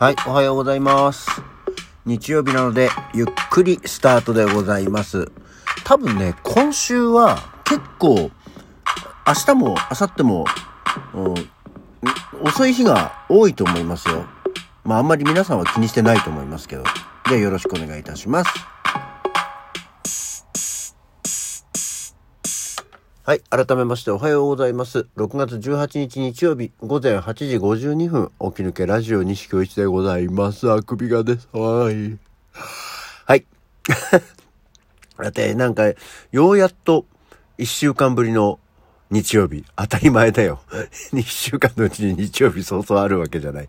はい、おはようございます。日曜日なので、ゆっくりスタートでございます。多分ね、今週は結構、明日も明後日も、うん遅い日が多いと思いますよ。まああんまり皆さんは気にしてないと思いますけど。ではよろしくお願いいたします。はい。改めましておはようございます。6月18日日曜日午前8時52分、起き抜けラジオ西京一でございます。あくびがです。はい。はい。だって、なんか、ようやっと1週間ぶりの日曜日。当たり前だよ。1週間のうちに日曜日そうそうあるわけじゃない。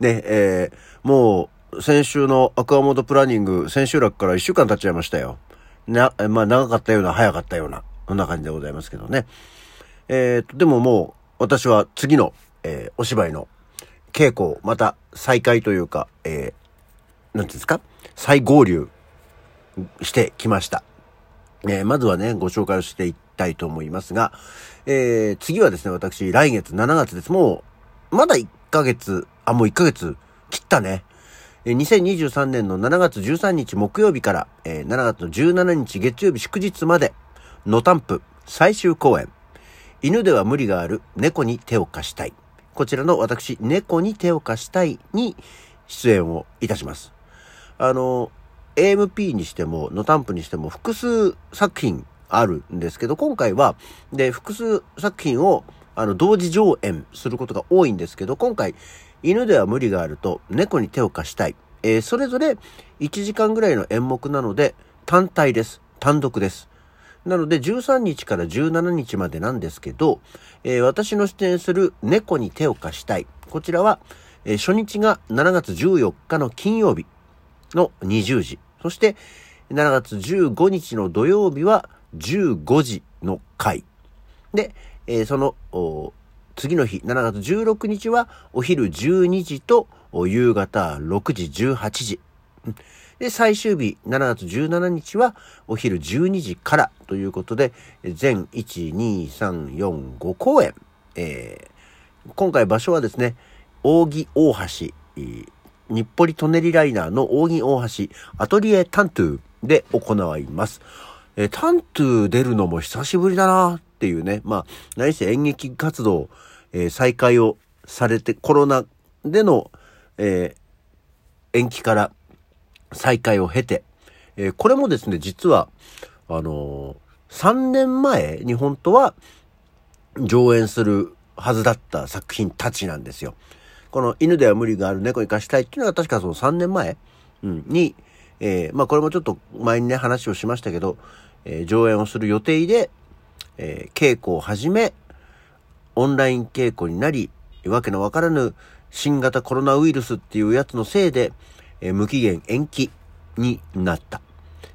ね、えー、もう、先週のアクアモードプランニング、千秋楽から1週間経っちゃいましたよ。な、まあ長かったような、早かったような、そんな感じでございますけどね。えー、と、でももう、私は次の、えーお芝居の稽古、また再開というか、えー、なんていうんですか？再合流してきました。えーまずはね、ご紹介をしていきたいと思いますが、えー次はですね、私、来月7月です。もう、まだ1ヶ月、あ、もう1ヶ月切ったね。えー2023年の7月13日木曜日から、えー7月の17日月曜日祝日まで、野タンプ最終公演。犬では無理がある猫に手を貸したい。こちらの私、猫に手を貸したいに出演をいたします。あの、AMP にしても、ノタンプにしても複数作品あるんですけど、今回は、で、複数作品を、あの、同時上演することが多いんですけど、今回、犬では無理があると、猫に手を貸したい。えーそれぞれ1時間ぐらいの演目なので、単体です。単独です。なので、13日から17日までなんですけど、えー私の出演する猫に手を貸したい。こちらは、えー初日が7月14日の金曜日の20時。そして、7月15日の土曜日は15時の回。で、えーその、次の日、7月16日はお昼12時と夕方6時18時。で、最終日、7月17日はお昼12時からということで、全1、2、3、4、5公演。えー今回場所はですね、扇大橋、日暮里舎人ライナーの扇大橋アトリエタントゥーで行います。えータントゥー出るのも久しぶりだなっていうね。まあ、何せ演劇活動、えー再開をされて、コロナでの、えー延期から再開を経て、えーこれもですね、実は、あのー、3年前に本当は上演するはずだった作品たちなんですよ。この犬では無理がある猫に貸したいっていうのは確かその3年前、うん、に、えーまあこれもちょっと前にね話をしましたけど、えー上演をする予定で、えー稽古を始め、オンライン稽古になり、わけのわからぬ新型コロナウイルスっていうやつのせいで、えー無期限延期になった。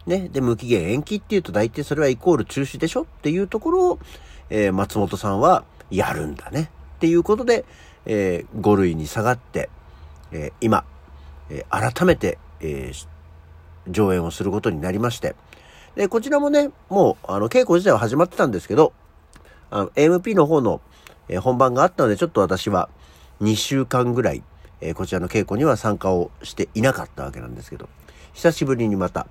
ね。で、無期限延期っていうと大体それはイコール中止でしょっていうところを、えー松本さんはやるんだね。っていうことで、え5類に下がって、えー今、えー改めて、えー上演をすることになりまして。で、こちらもね、もう、あの、稽古自体は始まってたんですけど、あの、AMP の方の、えー本番があったので、ちょっと私は2週間ぐらい、えーこちらの稽古には参加をしていなかったわけなんですけど、久しぶりにまた、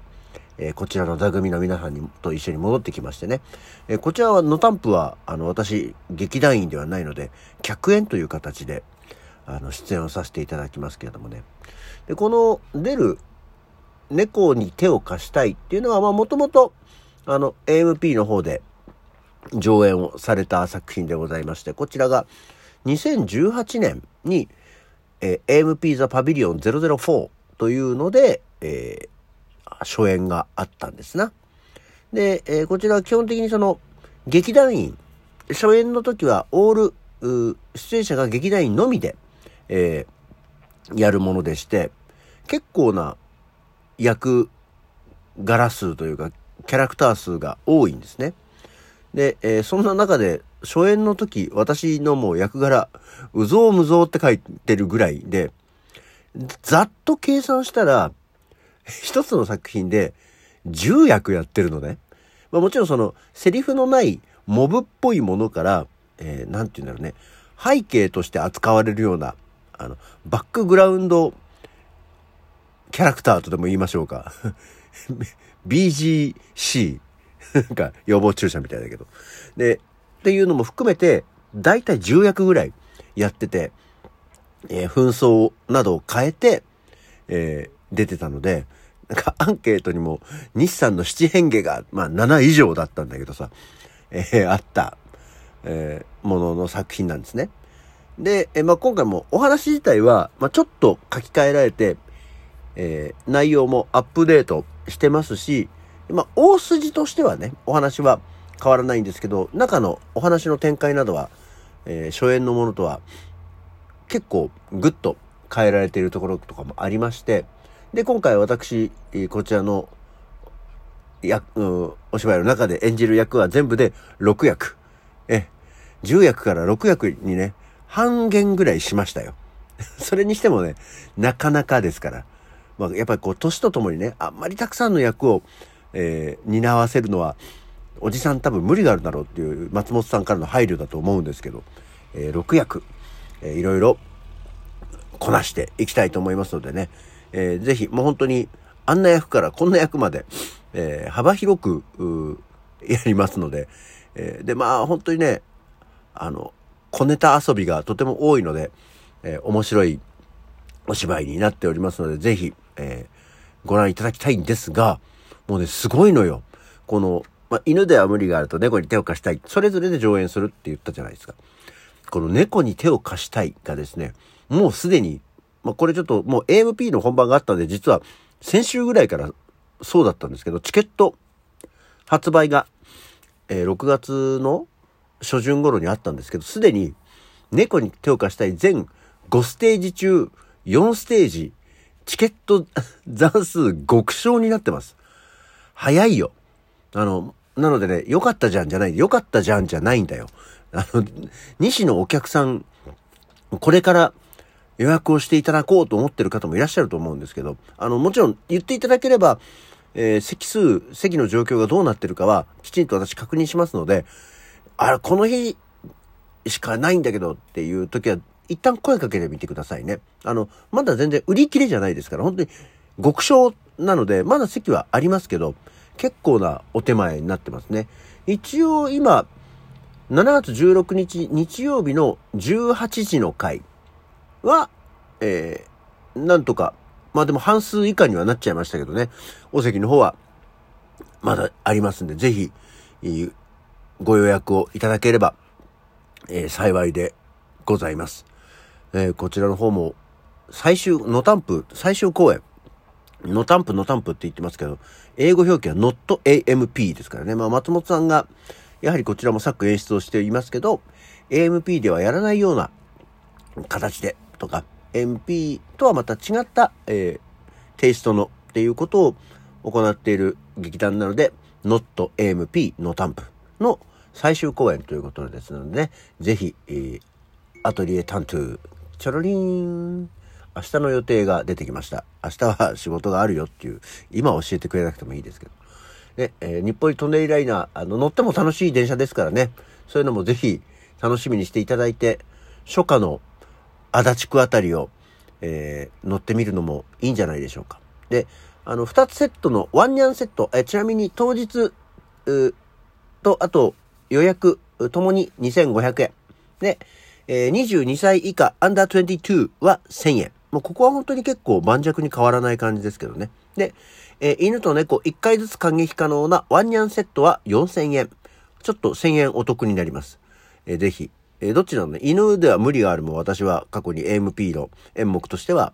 えーこちらの座組の皆さんにと一緒に戻ってきましてね、えーこちらは、のタンプは、あの、私、劇団員ではないので、客演という形で、あの、出演をさせていただきますけれどもね。で、この、出る、猫に手を貸したいっていうのは、まあ、もともと、あの、AMP の方で上演をされた作品でございまして、こちらが2018年に、えー AMP The Pavilion 004というので、えー初演があったんですな。で、えーこちらは基本的にその、劇団員、初演の時はオール、出演者が劇団員のみで、えーやるものでして、結構な役柄数というか、キャラクター数が多いんですね。で、えーそんな中で、初演の時、私のもう役柄、うぞうむぞうって書いてるぐらいで、ざっと計算したら、一つの作品で10役やってるのね。まあもちろんその、セリフのないモブっぽいものから、えーなんて言うんだろうね、背景として扱われるような、あの、バックグラウンドキャラクターとでも言いましょうか。BGC。なんか予防注射みたいだけど。で、っていうのも含めて、だいたい10役ぐらいやってて、えー、紛争などを変えて、えー、出てたので、なんかアンケートにも日産の七変化が、まあ7以上だったんだけどさ、えー、あった、えー、ものの作品なんですね。で、えー、まあ今回もお話自体は、まあちょっと書き換えられて、えー、内容もアップデートしてますし、まあ大筋としてはね、お話は変わらないんですけど、中のお話の展開などは、えー、初演のものとは結構グッと変えられているところとかもありまして、で、今回私、こちらの役、お芝居の中で演じる役は全部で6役。え、10役から6役にね、半減ぐらいしましたよ。それにしてもね、なかなかですから。まあ、やっぱりこう、年とともにね、あんまりたくさんの役を、えー、担わせるのは、おじさん多分無理があるだろうっていう松本さんからの配慮だと思うんですけど、えー、6役、えー、いろいろこなしていきたいと思いますのでね、えー、ぜひもう本当にあんな役からこんな役まで、えー、幅広くやりますので、えー、でまあ本当にねあの小ネタ遊びがとても多いので、えー、面白いお芝居になっておりますのでぜひ、えー、ご覧いただきたいんですがもうねすごいのよ。このまあ、犬では無理があると猫に手を貸したい。それぞれで上演するって言ったじゃないですか。この猫に手を貸したいがですね、もうすでに、まあ、これちょっともう AMP の本番があったんで、実は先週ぐらいからそうだったんですけど、チケット発売が、えー、6月の初旬頃にあったんですけど、すでに猫に手を貸したい全5ステージ中4ステージ、チケット 残数極小になってます。早いよ。あの、なのでね、良かったじゃんじゃない、良かったじゃんじゃないんだよ。あの、西のお客さん、これから予約をしていただこうと思ってる方もいらっしゃると思うんですけど、あの、もちろん言っていただければ、えー、席数、席の状況がどうなってるかは、きちんと私確認しますので、あらこの日しかないんだけどっていう時は、一旦声かけてみてくださいね。あの、まだ全然売り切れじゃないですから、本当に極小なので、まだ席はありますけど、結構なお手前になってますね。一応今、7月16日日曜日の18時の回は、えー、なんとか、まあでも半数以下にはなっちゃいましたけどね、お席の方はまだありますんで、ぜひ、ご予約をいただければ、えー、幸いでございます。えー、こちらの方も、最終、のタンプ、最終公演、のタンプのタンプって言ってますけど、英語表記は NotAMP ですからね。まあ松本さんが、やはりこちらも作演出をしていますけど、AMP ではやらないような形でとか、MP とはまた違った、えー、テイストのっていうことを行っている劇団なので、NotAMP のタンプの最終公演ということですのでね、ぜひ、えー、アトリエタントゥー、チョロリーン、明日の予定が出てきました。明日は仕事があるよっていう、今教えてくれなくてもいいですけど。で、えー、日暮里トンネルライナー、あの、乗っても楽しい電車ですからね。そういうのもぜひ楽しみにしていただいて、初夏の足立区あたりを、えー、乗ってみるのもいいんじゃないでしょうか。で、あの、二つセットのワンニャンセット、えー、ちなみに当日、と、あと予約、ともに2500円。で、えー、22歳以下、アンダー22は1000円。もうここは本当に結構盤石に変わらない感じですけどね。で、えー、犬と猫1回ずつ感激可能なワンニャンセットは4000円。ちょっと1000円お得になります。えー、ぜひ。えー、どっちなのね、犬では無理があるも私は過去に AMP の演目としては、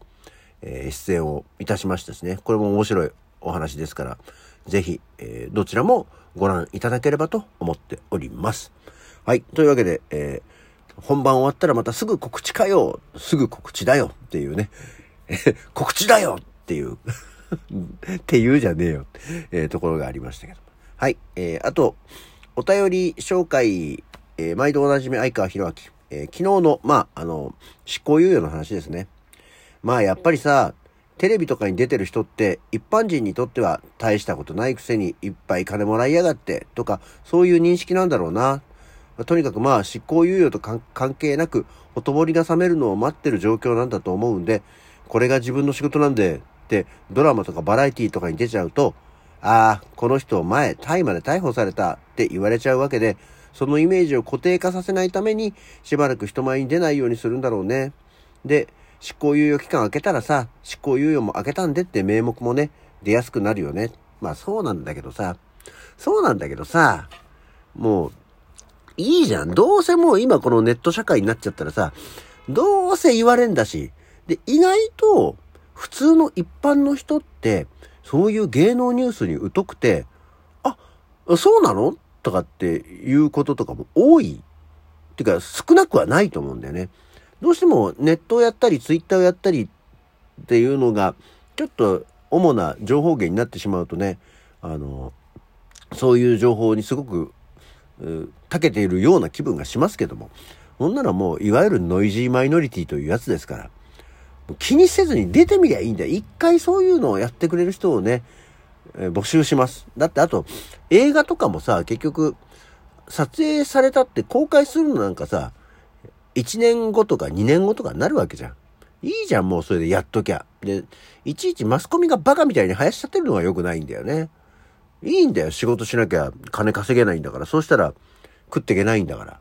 えー、出演をいたしましたしね。これも面白いお話ですから、ぜひ、えー、どちらもご覧いただければと思っております。はい。というわけで、えー本番終わったらまたすぐ告知かよすぐ告知だよっていうね。告知だよっていう っていうじゃねえよ、えー、ところがありましたけど。はい。えー、あと、お便り紹介、えー、毎度おなじみ相川博明。えー、昨日の、まあ、あの、執行猶予の話ですね。まあ、やっぱりさ、テレビとかに出てる人って一般人にとっては大したことないくせにいっぱい金もらいやがってとかそういう認識なんだろうな。とにかくまあ執行猶予と関係なくほとぼりが冷めるのを待ってる状況なんだと思うんで、これが自分の仕事なんでってドラマとかバラエティとかに出ちゃうと、ああ、この人前、大麻で逮捕されたって言われちゃうわけで、そのイメージを固定化させないために、しばらく人前に出ないようにするんだろうね。で、執行猶予期間明けたらさ、執行猶予も明けたんでって名目もね、出やすくなるよね。まあそうなんだけどさ、そうなんだけどさ、もう、いいじゃん。どうせもう今このネット社会になっちゃったらさ、どうせ言われんだし。で、意外と、普通の一般の人って、そういう芸能ニュースに疎くて、あ、そうなの？とかっていうこととかも多い。っていうか、少なくはないと思うんだよね。どうしてもネットをやったり、ツイッターをやったりっていうのが、ちょっと主な情報源になってしまうとね、あの、そういう情報にすごく、長けているような気分がしますけども、ほんならもう、いわゆるノイジーマイノリティというやつですから、気にせずに出てみりゃいいんだよ。一回そういうのをやってくれる人をね、えー、募集します。だってあと、映画とかもさ、結局、撮影されたって公開するのなんかさ、1年後とか2年後とかになるわけじゃん。いいじゃん、もうそれでやっときゃ。で、いちいちマスコミがバカみたいに生やしちゃってるのが良くないんだよね。いいんだよ、仕事しなきゃ金稼げないんだから。そうしたら食っていけないんだから。っ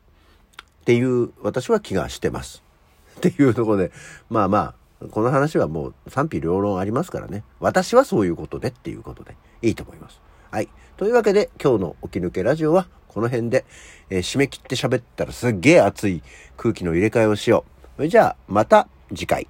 ていう私は気がしてます。っていうとこで、まあまあ、この話はもう賛否両論ありますからね。私はそういうことでっていうことでいいと思います。はい。というわけで今日の起き抜けラジオはこの辺で、えー、締め切って喋ったらすっげえ熱い空気の入れ替えをしよう。それじゃあまた次回。